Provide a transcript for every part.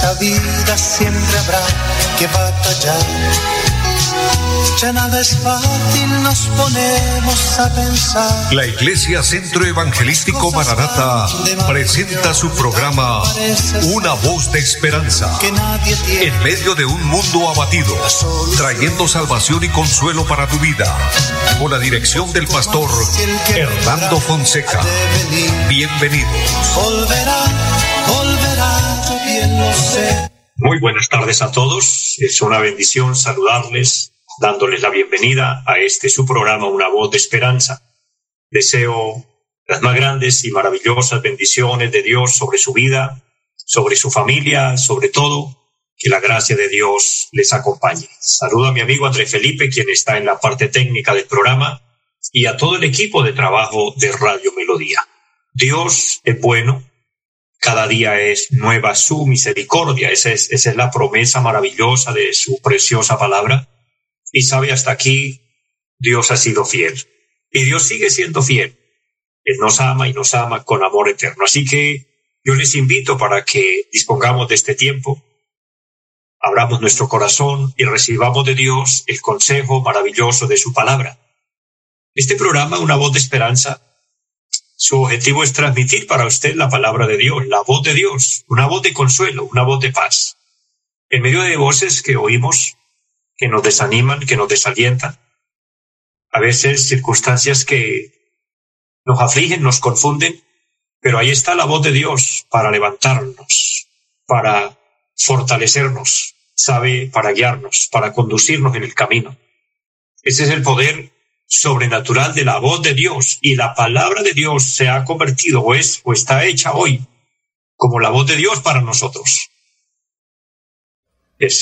esta vida siempre habrá que batallar. Ya nada es fácil, nos ponemos a pensar. La Iglesia Centro Evangelístico Maranata presenta su programa Una voz de esperanza. En medio de un mundo abatido, trayendo salvación y consuelo para tu vida. Con la dirección del pastor Hernando Fonseca. Bienvenidos. Volverá, Muy buenas tardes a todos. Es una bendición saludarles, dándoles la bienvenida a este su programa Una voz de esperanza. Deseo las más grandes y maravillosas bendiciones de Dios sobre su vida, sobre su familia, sobre todo que la gracia de Dios les acompañe. Saludo a mi amigo André Felipe, quien está en la parte técnica del programa, y a todo el equipo de trabajo de Radio Melodía. Dios es bueno, cada día es nueva su misericordia. Esa es, esa es la promesa maravillosa de su preciosa palabra. Y sabe, hasta aquí Dios ha sido fiel. Y Dios sigue siendo fiel. Él nos ama y nos ama con amor eterno. Así que yo les invito para que dispongamos de este tiempo, abramos nuestro corazón y recibamos de Dios el consejo maravilloso de su palabra. Este programa, Una voz de esperanza, su objetivo es transmitir para usted la palabra de Dios, la voz de Dios, una voz de consuelo, una voz de paz. En medio de voces que oímos, que nos desaniman, que nos desalientan, a veces circunstancias que nos afligen, nos confunden, pero ahí está la voz de Dios para levantarnos, para fortalecernos, sabe, para guiarnos, para conducirnos en el camino. Ese es el poder sobrenatural de la voz de Dios y la palabra de Dios se ha convertido o es o está hecha hoy como la voz de Dios para nosotros. Es,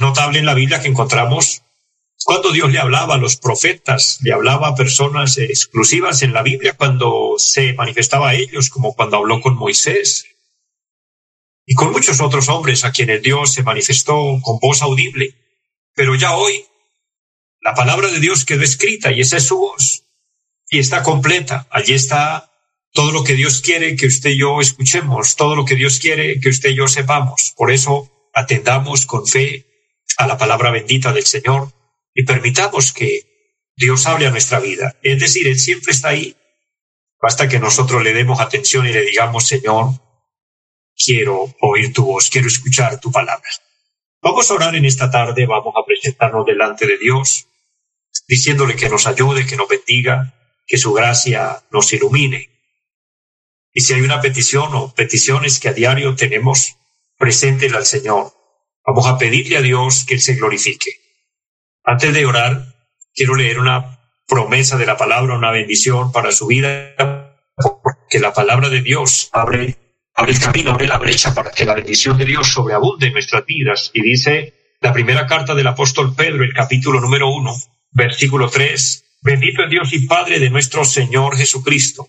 notable en la Biblia que encontramos cuando Dios le hablaba a los profetas, le hablaba a personas exclusivas en la Biblia cuando se manifestaba a ellos, como cuando habló con Moisés y con muchos otros hombres a quienes Dios se manifestó con voz audible. Pero ya hoy la palabra de Dios quedó escrita y esa es su voz. Y está completa. Allí está todo lo que Dios quiere que usted y yo escuchemos, todo lo que Dios quiere que usted y yo sepamos. Por eso atendamos con fe a la palabra bendita del Señor y permitamos que Dios hable a nuestra vida. Es decir, Él siempre está ahí. Basta que nosotros le demos atención y le digamos, Señor, quiero oír tu voz, quiero escuchar tu palabra. Vamos a orar en esta tarde, vamos a presentarnos delante de Dios diciéndole que nos ayude, que nos bendiga, que su gracia nos ilumine. Y si hay una petición o peticiones que a diario tenemos, preséntela al Señor. Vamos a pedirle a Dios que Él se glorifique. Antes de orar, quiero leer una promesa de la palabra, una bendición para su vida, porque la palabra de Dios abre, abre el camino, abre la brecha para que la bendición de Dios sobreabunde en nuestras vidas. Y dice la primera carta del apóstol Pedro, el capítulo número uno, Versículo 3. Bendito es Dios y Padre de nuestro Señor Jesucristo,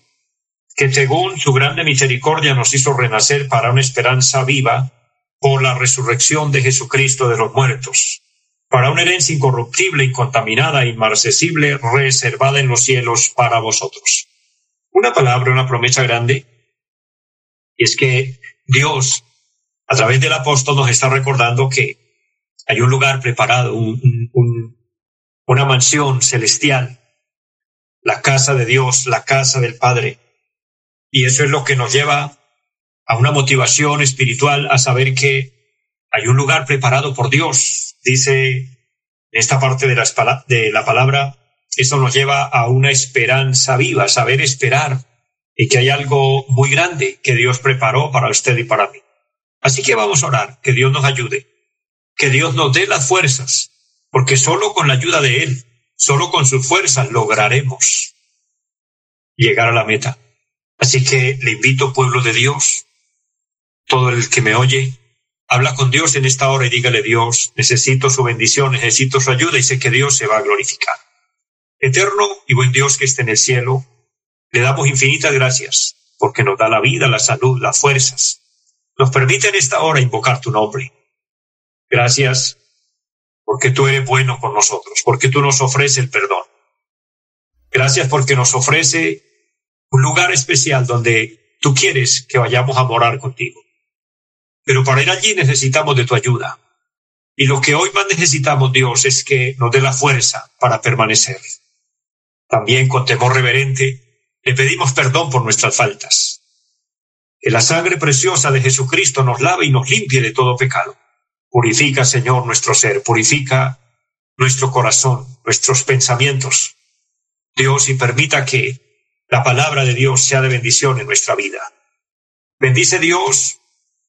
que según su grande misericordia nos hizo renacer para una esperanza viva por la resurrección de Jesucristo de los muertos, para una herencia incorruptible, incontaminada, inmarcesible, reservada en los cielos para vosotros. Una palabra, una promesa grande, y es que Dios, a través del apóstol, nos está recordando que hay un lugar preparado, un, una mansión celestial, la casa de Dios, la casa del Padre. Y eso es lo que nos lleva a una motivación espiritual, a saber que hay un lugar preparado por Dios. Dice en esta parte de la, de la palabra, eso nos lleva a una esperanza viva, saber esperar y que hay algo muy grande que Dios preparó para usted y para mí. Así que vamos a orar, que Dios nos ayude, que Dios nos dé las fuerzas porque solo con la ayuda de Él, solo con sus fuerzas lograremos llegar a la meta. Así que le invito, pueblo de Dios, todo el que me oye, habla con Dios en esta hora y dígale, Dios, necesito su bendición, necesito su ayuda y sé que Dios se va a glorificar. Eterno y buen Dios que esté en el cielo, le damos infinitas gracias porque nos da la vida, la salud, las fuerzas. Nos permite en esta hora invocar tu nombre. Gracias porque tú eres bueno con nosotros, porque tú nos ofreces el perdón. Gracias porque nos ofrece un lugar especial donde tú quieres que vayamos a morar contigo. pero para ir allí necesitamos de tu ayuda. Y lo que hoy más necesitamos, Dios, es que nos dé la fuerza para permanecer. También con temor reverente le pedimos perdón por nuestras faltas. Que la sangre preciosa de Jesucristo nos lave y nos limpie de todo pecado. Purifica, Señor, nuestro ser, purifica nuestro corazón, nuestros pensamientos. Dios, y permita que la palabra de Dios sea de bendición en nuestra vida. Bendice Dios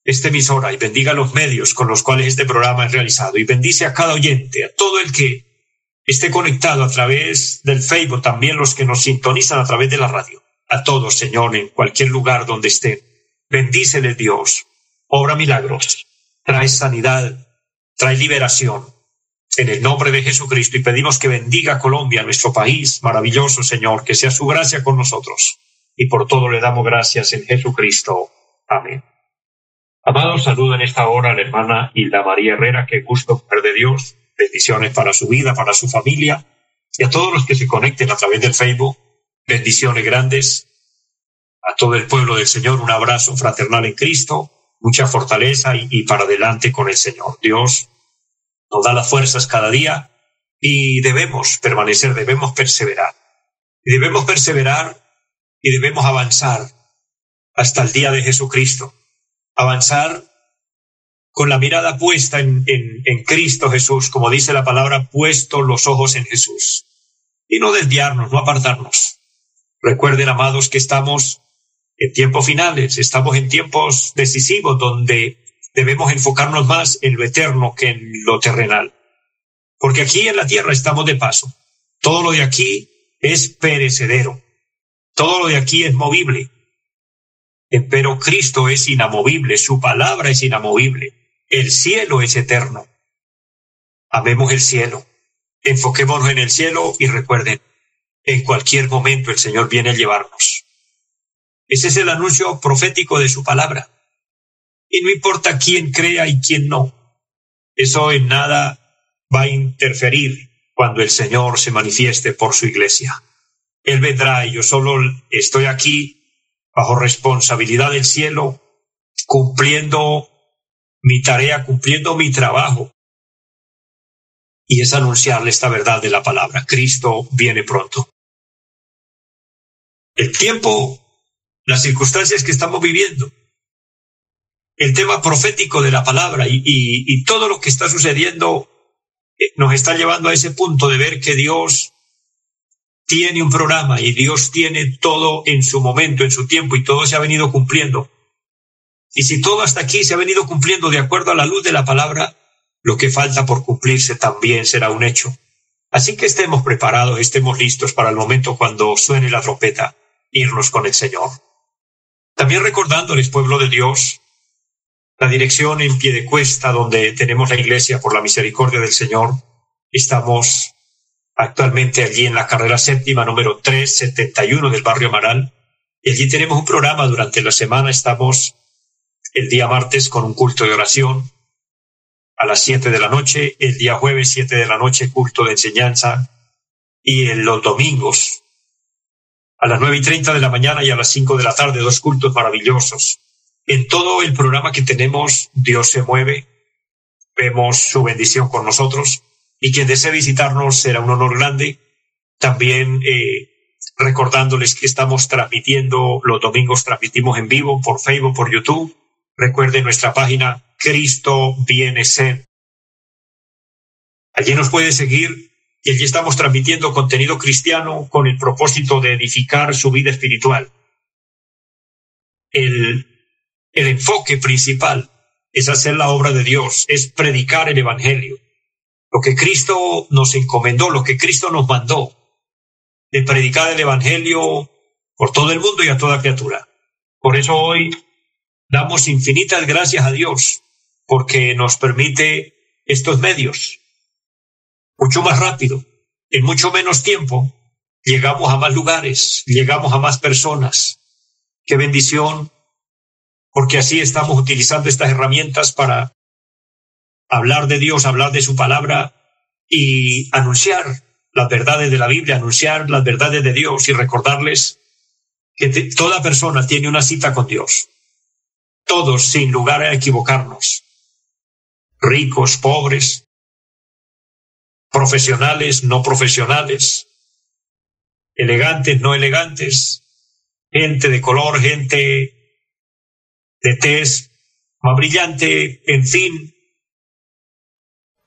esta emisora y bendiga los medios con los cuales este programa es realizado y bendice a cada oyente, a todo el que esté conectado a través del Facebook, también los que nos sintonizan a través de la radio. A todos, Señor, en cualquier lugar donde estén. Bendíceles Dios. Obra milagros. Trae sanidad. Trae liberación. En el nombre de Jesucristo y pedimos que bendiga a Colombia, nuestro país maravilloso, Señor, que sea su gracia con nosotros. Y por todo le damos gracias en Jesucristo. Amén. Amados, saludo en esta hora a la hermana Hilda María Herrera, que gusto ver de Dios, bendiciones para su vida, para su familia, y a todos los que se conecten a través del Facebook, bendiciones grandes, a todo el pueblo del Señor, un abrazo fraternal en Cristo, mucha fortaleza y, para adelante con el Señor. Dios nos da las fuerzas cada día y debemos permanecer, debemos perseverar. Y debemos perseverar y debemos avanzar hasta el día de Jesucristo avanzar con la mirada puesta en, en, Cristo Jesús, como dice la palabra, puesto los ojos en Jesús. Y no desviarnos, no apartarnos. Recuerden, amados, que estamos en tiempos finales, estamos en tiempos decisivos donde debemos enfocarnos más en lo eterno que en lo terrenal. Porque aquí en la tierra estamos de paso. Todo lo de aquí es perecedero. Todo lo de aquí es movible. Pero Cristo es inamovible, su palabra es inamovible, el cielo es eterno. Amemos el cielo, enfoquémonos en el cielo y recuerden, en cualquier momento el Señor viene a llevarnos. Ese es el anuncio profético de su palabra. Y no importa quién crea y quién no, eso en nada va a interferir cuando el Señor se manifieste por su iglesia. Él vendrá y yo solo estoy aquí bajo responsabilidad del cielo, cumpliendo mi tarea, cumpliendo mi trabajo. Y es anunciarle esta verdad de la palabra. Cristo viene pronto. El tiempo, las circunstancias que estamos viviendo, el tema profético de la palabra y, todo lo que está sucediendo eh, nos está llevando a ese punto de ver que Dios tiene un programa y Dios tiene todo en su momento, en su tiempo y todo se ha venido cumpliendo. Y si todo hasta aquí se ha venido cumpliendo de acuerdo a la luz de la palabra, lo que falta por cumplirse también será un hecho. Así que estemos preparados, estemos listos para el momento cuando suene la trompeta, irnos con el Señor. También recordándoles, pueblo de Dios, la dirección en pie de cuesta donde tenemos la iglesia por la misericordia del Señor. Estamos actualmente allí en la carrera séptima número 371 del barrio Amaral. Y allí tenemos un programa durante la semana. Estamos el día martes con un culto de oración a las siete de la noche, el día jueves siete de la noche culto de enseñanza y en los domingos a las nueve y treinta de la mañana y a las cinco de la tarde dos cultos maravillosos. En todo el programa que tenemos Dios se mueve, vemos su bendición con nosotros y quien desee visitarnos será un honor grande. También eh, recordándoles que estamos transmitiendo, los domingos transmitimos en vivo por Facebook, por YouTube. Recuerden nuestra página Cristo Viene Ser. Allí nos puede seguir y allí estamos transmitiendo contenido cristiano con el propósito de edificar su vida espiritual. El, el enfoque principal es hacer la obra de Dios, es predicar el Evangelio lo que Cristo nos encomendó, lo que Cristo nos mandó, de predicar el Evangelio por todo el mundo y a toda criatura. Por eso hoy damos infinitas gracias a Dios, porque nos permite estos medios. Mucho más rápido, en mucho menos tiempo, llegamos a más lugares, llegamos a más personas. Qué bendición, porque así estamos utilizando estas herramientas para hablar de Dios, hablar de su palabra y anunciar las verdades de la Biblia, anunciar las verdades de Dios y recordarles que toda persona tiene una cita con Dios. todos sin lugar a equivocarnos, ricos, pobres, profesionales, no profesionales, elegantes, no elegantes, gente de color, gente de tez más brillante, en fin,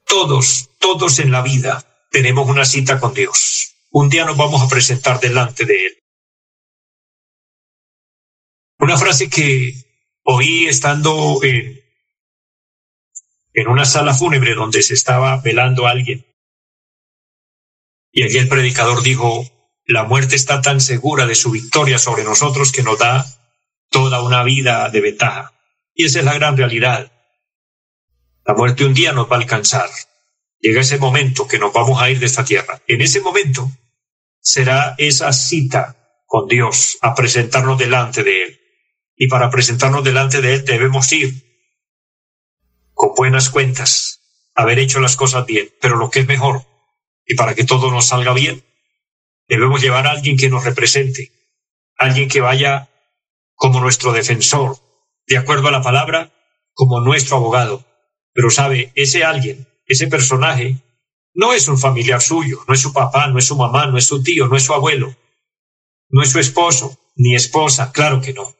todos, todos en la vida tenemos una cita con Dios. Un día nos vamos a presentar delante de Él. Una frase que oí estando en, en una sala fúnebre donde se estaba velando a alguien. Y allí el predicador dijo, la muerte está tan segura de su victoria sobre nosotros que nos da toda una vida de ventaja. Y esa es la gran realidad. La muerte un día nos va a alcanzar. Llega ese momento que nos vamos a ir de esta tierra. En ese momento será esa cita con Dios a presentarnos delante de Él. Y para presentarnos delante de Él debemos ir con buenas cuentas, haber hecho las cosas bien, pero lo que es mejor, y para que todo nos salga bien, debemos llevar a alguien que nos represente, alguien que vaya como nuestro defensor, de acuerdo a la palabra, como nuestro abogado. Pero sabe, ese alguien, ese personaje, no es un familiar suyo, no es su papá, no es su mamá, no es su tío, no es su abuelo, no es su esposo, ni esposa, claro que no.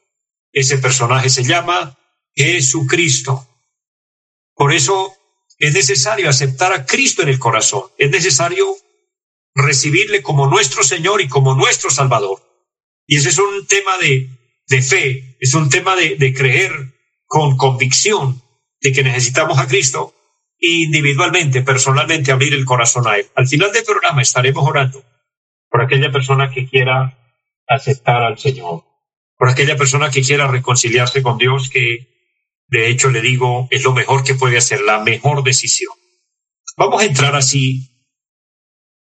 Ese personaje se llama Jesucristo. Por eso es necesario aceptar a Cristo en el corazón, es necesario recibirle como nuestro Señor y como nuestro Salvador. Y ese es un tema de de fe, es un tema de, de creer con convicción de que necesitamos a Cristo individualmente, personalmente, abrir el corazón a Él. Al final del programa estaremos orando por aquella persona que quiera aceptar al Señor, por aquella persona que quiera reconciliarse con Dios, que de hecho le digo es lo mejor que puede hacer, la mejor decisión. Vamos a entrar así,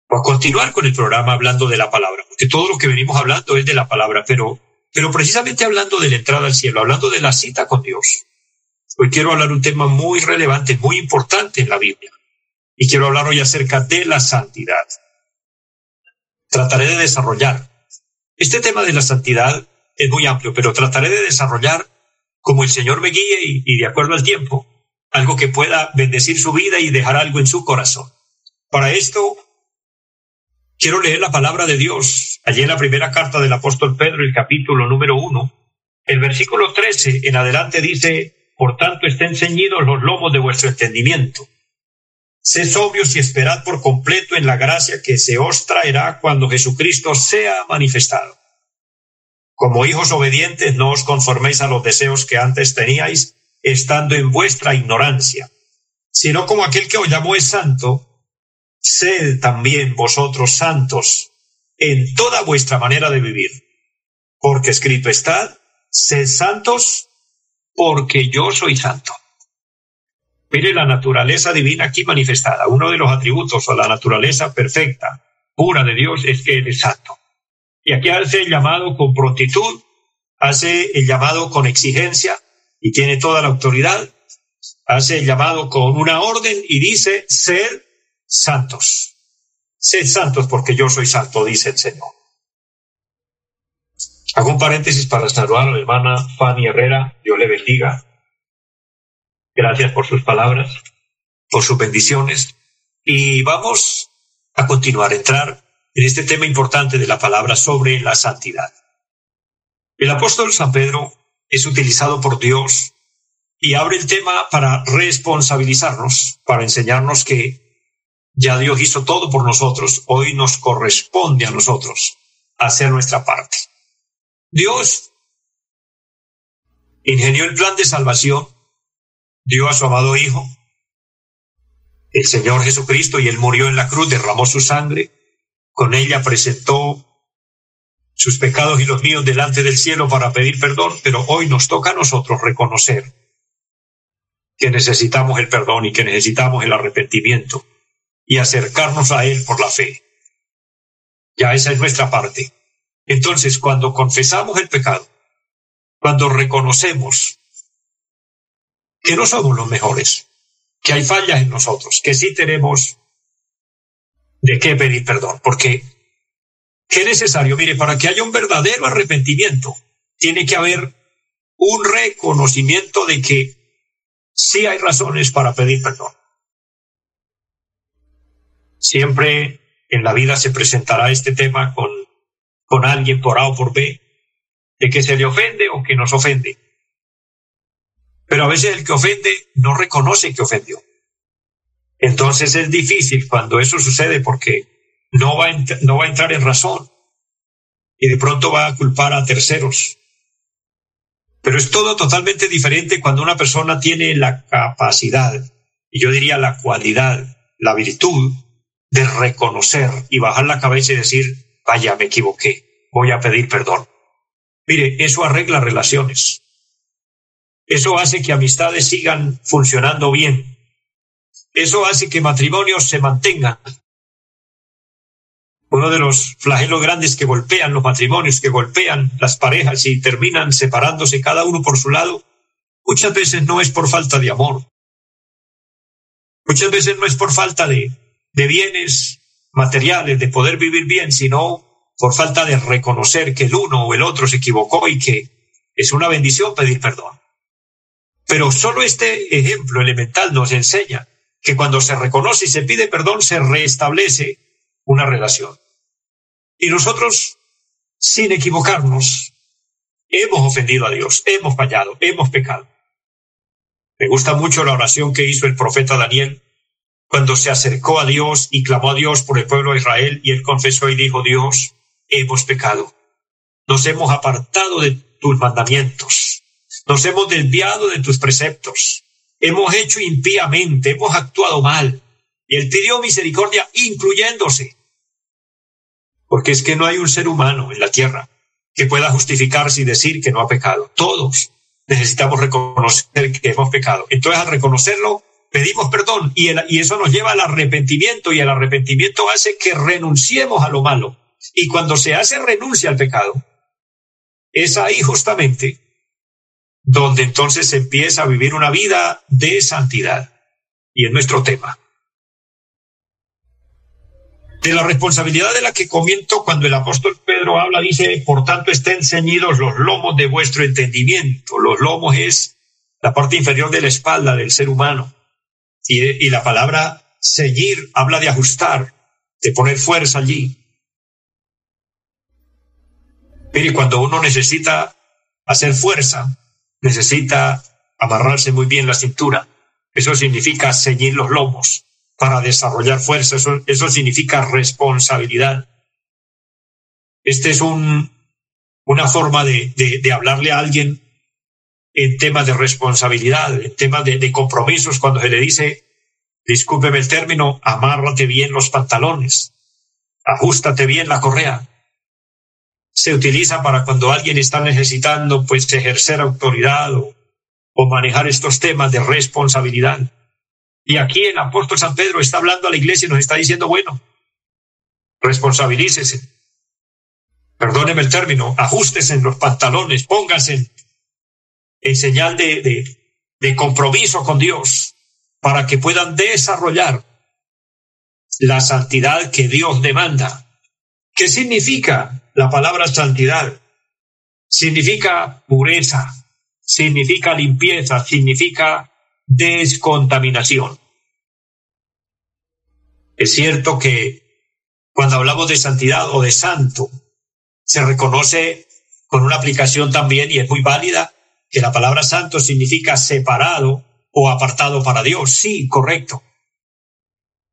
a continuar con el programa hablando de la palabra, porque todo lo que venimos hablando es de la palabra, pero pero precisamente hablando de la entrada al cielo, hablando de la cita con Dios, hoy quiero hablar un tema muy relevante, muy importante en la Biblia. Y quiero hablar hoy acerca de la santidad. Trataré de desarrollar. Este tema de la santidad es muy amplio, pero trataré de desarrollar como el Señor me guíe y, de acuerdo al tiempo, algo que pueda bendecir su vida y dejar algo en su corazón. Para esto Quiero leer la palabra de Dios allí en la primera carta del apóstol Pedro, el capítulo número uno. El versículo 13 en adelante dice, por tanto estén ceñidos los lomos de vuestro entendimiento. Sed sobrios y esperad por completo en la gracia que se os traerá cuando Jesucristo sea manifestado. Como hijos obedientes, no os conforméis a los deseos que antes teníais, estando en vuestra ignorancia, sino como aquel que os llamó es santo, sed también vosotros santos en toda vuestra manera de vivir, porque escrito está, sed santos porque yo soy santo. Mire la naturaleza divina aquí manifestada. Uno de los atributos o la naturaleza perfecta, pura de Dios, es que Él es santo. Y aquí hace el llamado con prontitud, hace el llamado con exigencia y tiene toda la autoridad, hace el llamado con una orden y dice, ser santos. Sed santos porque yo soy santo, dice el Señor. Hago un paréntesis para saludar a la hermana Fanny Herrera. Dios le bendiga. Gracias por sus palabras, por sus bendiciones. Y vamos a continuar, a entrar en este tema importante de la palabra sobre la santidad. El apóstol San Pedro es utilizado por Dios y abre el tema para responsabilizarnos, para enseñarnos que ya Dios hizo todo por nosotros. Hoy nos corresponde a nosotros hacer nuestra parte. Dios ingenió el plan de salvación, dio a su amado Hijo, el Señor Jesucristo, y Él murió en la cruz, derramó su sangre, con ella presentó sus pecados y los míos delante del cielo para pedir perdón, pero hoy nos toca a nosotros reconocer que necesitamos el perdón y que necesitamos el arrepentimiento y acercarnos a Él por la fe. Ya esa es nuestra parte. Entonces, cuando confesamos el pecado, cuando reconocemos que no somos los mejores, que hay fallas en nosotros, que sí tenemos de qué pedir perdón, porque qué necesario, mire, para que haya un verdadero arrepentimiento, tiene que haber un reconocimiento de que sí hay razones para pedir perdón. Siempre en la vida se presentará este tema con, con alguien por A o por B, de que se le ofende o que nos ofende. Pero a veces el que ofende no reconoce que ofendió. Entonces es difícil cuando eso sucede porque no va, a no va a entrar en razón y de pronto va a culpar a terceros. Pero es todo totalmente diferente cuando una persona tiene la capacidad, y yo diría la cualidad, la virtud de reconocer y bajar la cabeza y decir, vaya, me equivoqué, voy a pedir perdón. Mire, eso arregla relaciones. Eso hace que amistades sigan funcionando bien. Eso hace que matrimonios se mantengan. Uno de los flagelos grandes que golpean los matrimonios, que golpean las parejas y terminan separándose cada uno por su lado, muchas veces no es por falta de amor. Muchas veces no es por falta de, bienes materiales, de poder vivir bien, sino por falta de reconocer que el uno o el otro se equivocó y que es una bendición pedir perdón. Pero solo este ejemplo elemental nos enseña que cuando se reconoce y se pide perdón, se restablece una relación. Y nosotros, sin equivocarnos, hemos ofendido a Dios, hemos fallado, hemos pecado. Me gusta mucho la oración que hizo el profeta Daniel cuando se acercó a Dios y clamó a Dios por el pueblo de Israel y él confesó y dijo, Dios, hemos pecado. Nos hemos apartado de tus mandamientos. Nos hemos desviado de tus preceptos. Hemos hecho impíamente, hemos actuado mal. Y él pidió misericordia incluyéndose. Porque es que no hay un ser humano en la tierra que pueda justificarse y decir que no ha pecado. Todos necesitamos reconocer que hemos pecado. Entonces, al reconocerlo, pedimos perdón y, y eso nos lleva al arrepentimiento y el arrepentimiento hace que renunciemos a lo malo. Y cuando se hace renuncia al pecado, es ahí justamente donde entonces se empieza a vivir una vida de santidad. Y es nuestro tema. De la responsabilidad de la que comiento cuando el apóstol Pedro habla, dice, por tanto estén ceñidos los lomos de vuestro entendimiento. Los lomos es la parte inferior de la espalda del ser humano. Y, y la palabra ceñir habla de ajustar, de poner fuerza allí. Mire, cuando uno necesita hacer fuerza, necesita amarrarse muy bien la cintura. Eso significa ceñir los lomos para desarrollar fuerza. Eso, significa responsabilidad. Este es un, una forma de, de, hablarle a alguien en temas de responsabilidad, en temas de, de compromisos, cuando se le dice, discúlpeme el término, amárrate bien los pantalones, ajustate bien la correa, se utiliza para cuando alguien está necesitando pues ejercer autoridad o, manejar estos temas de responsabilidad. Y aquí el apóstol San Pedro está hablando a la iglesia y nos está diciendo, bueno, responsabilícese. Perdóneme el término, ajustesen los pantalones, pónganse en señal de, de, de compromiso con Dios para que puedan desarrollar la santidad que Dios demanda. ¿Qué significa la palabra santidad significa pureza, significa limpieza, significa descontaminación. Es cierto que cuando hablamos de santidad o de santo, se reconoce con una aplicación también, y es muy válida, que la palabra santo significa separado o apartado para Dios. Sí, correcto.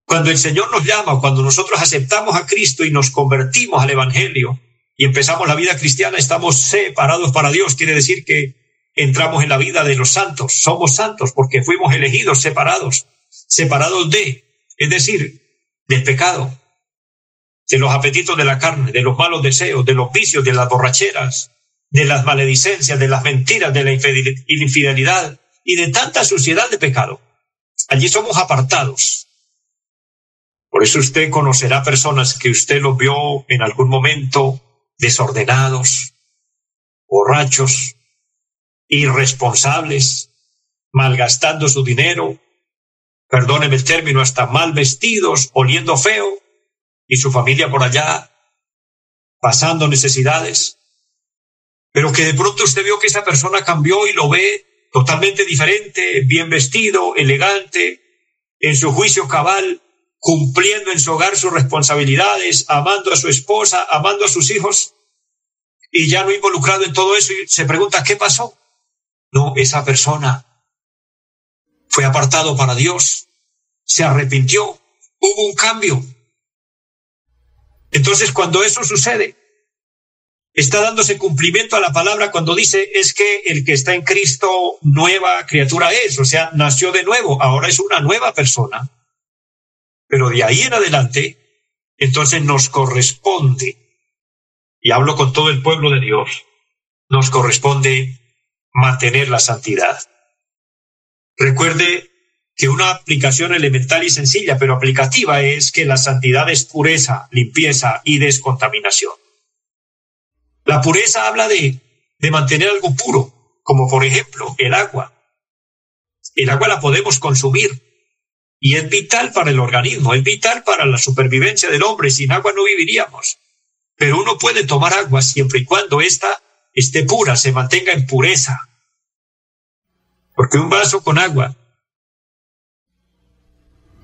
Cuando el Señor nos llama, cuando nosotros aceptamos a Cristo y nos convertimos al Evangelio, y empezamos la vida cristiana, estamos separados para Dios. Quiere decir que entramos en la vida de los santos. Somos santos porque fuimos elegidos, separados, separados de, es decir, del pecado, de los apetitos de la carne, de los malos deseos, de los vicios, de las borracheras, de las maledicencias, de las mentiras, de la infidelidad y de tanta suciedad de pecado. Allí somos apartados. Por eso usted conocerá personas que usted los vio en algún momento desordenados, borrachos, irresponsables, malgastando su dinero, perdóneme el término, hasta mal vestidos, oliendo feo, y su familia por allá pasando necesidades. pero que de pronto usted vio que esa persona cambió y lo ve totalmente diferente, bien vestido, elegante, en su juicio cabal, cumpliendo en su hogar sus responsabilidades, amando a su esposa, amando a sus hijos, y ya no involucrado en todo eso y se pregunta, ¿qué pasó? No, esa persona fue apartado para Dios, se arrepintió, hubo un cambio. Entonces, cuando eso sucede, está dándose cumplimiento a la palabra cuando dice es que el que está en Cristo nueva criatura es, o sea, nació de nuevo, ahora es una nueva persona. Pero de ahí en adelante, entonces nos corresponde, y hablo con todo el pueblo de Dios, nos corresponde mantener la santidad. Recuerde que una aplicación elemental y sencilla, pero aplicativa, es que la santidad es pureza, limpieza y descontaminación. La pureza habla de, de mantener algo puro, como por ejemplo el agua. El agua la podemos consumir y es vital para el organismo, es vital para la supervivencia del hombre. Sin agua no viviríamos. Pero uno puede tomar agua siempre y cuando ésta esté pura, se mantenga en pureza. Porque un vaso con agua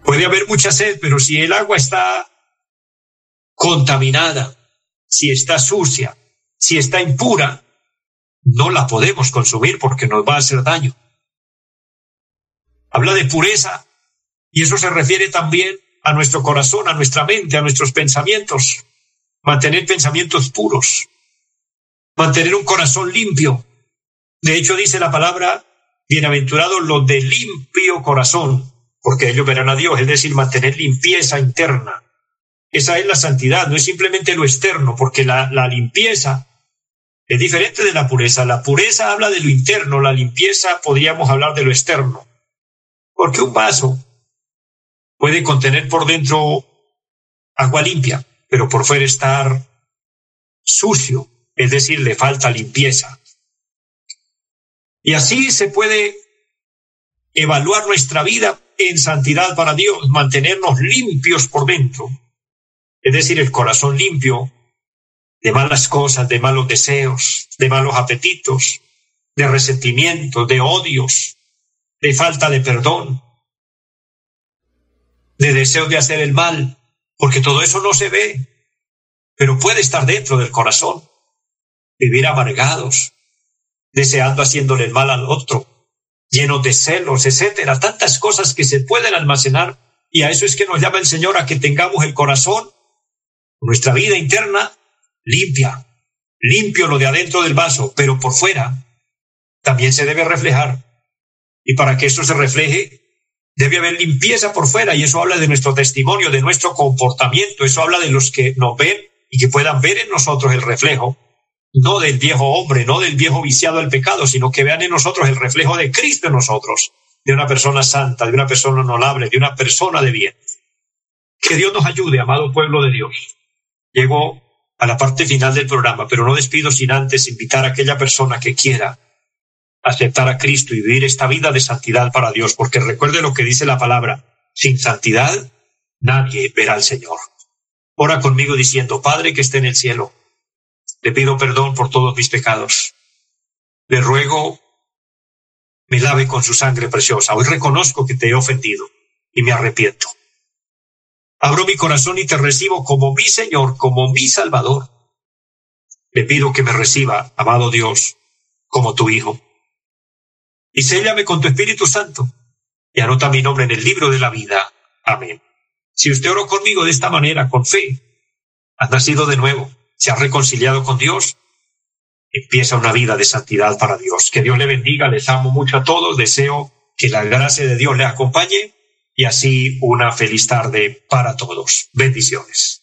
puede haber mucha sed, pero si el agua está contaminada, si está sucia, si está impura, no la podemos consumir porque nos va a hacer daño. Habla de pureza y eso se refiere también a nuestro corazón, a nuestra mente, a nuestros pensamientos. Mantener pensamientos puros, mantener un corazón limpio. De hecho, dice la palabra, bienaventurados los de limpio corazón, porque ellos verán a Dios, es decir, mantener limpieza interna. Esa es la santidad, no es simplemente lo externo, porque la, la limpieza es diferente de la pureza. La pureza habla de lo interno, la limpieza podríamos hablar de lo externo. Porque un vaso puede contener por dentro agua limpia, pero por fuera estar sucio, es decir, le falta limpieza. Y así se puede evaluar nuestra vida en santidad para Dios, mantenernos limpios por dentro, es decir, el corazón limpio de malas cosas, de malos deseos, de malos apetitos, de resentimiento, de odios, de falta de perdón, de deseo de hacer el mal, porque todo eso no se ve, pero puede estar dentro del corazón. Vivir amargados, deseando haciéndole el mal al otro, llenos de celos, etcétera, tantas cosas que se pueden almacenar y a eso es que nos llama el Señor a que tengamos el corazón, nuestra vida interna limpia, limpio lo de adentro del vaso, pero por fuera también se debe reflejar. Y para que eso se refleje, debe haber limpieza por fuera y eso habla de nuestro testimonio, de nuestro comportamiento, eso habla de los que nos ven y que puedan ver en nosotros el reflejo, no del viejo hombre, no del viejo viciado al pecado, sino que vean en nosotros el reflejo de Cristo en nosotros, de una persona santa, de una persona honorable, de una persona de bien. Que Dios nos ayude, amado pueblo de Dios. Llegó a la parte final del programa, pero no despido sin antes invitar a aquella persona que quiera aceptar a Cristo y vivir esta vida de santidad para Dios, porque recuerde lo que dice la palabra, sin santidad nadie verá al Señor. Ora conmigo diciendo, Padre que esté en el cielo, le pido perdón por todos mis pecados. Le ruego me lave con su sangre preciosa. Hoy reconozco que te he ofendido y me arrepiento. Abro mi corazón y te recibo como mi Señor, como mi Salvador. Le pido que me reciba, amado Dios, como tu Hijo. Y séllame con tu Espíritu Santo y anota mi nombre en el libro de la vida. Amén. Si usted oró conmigo de esta manera, con fe, ha nacido de nuevo, se ha reconciliado con Dios, empieza una vida de santidad para Dios. Que Dios le bendiga, les amo mucho a todos, deseo que la gracia de Dios le acompañe y así una feliz tarde para todos. Bendiciones.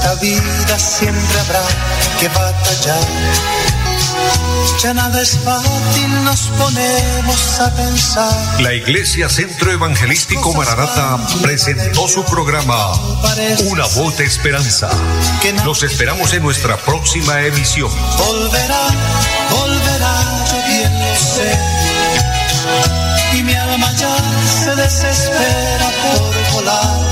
Esta vida siempre habrá que batallar. Ya nada es fácil, nos ponemos a pensar. La Iglesia Centro Evangelístico Maranata presentó su programa Una voz de esperanza. Los esperamos en nuestra próxima emisión. Volverá, volverá, yo bien lo sé. Y mi alma ya se desespera por volar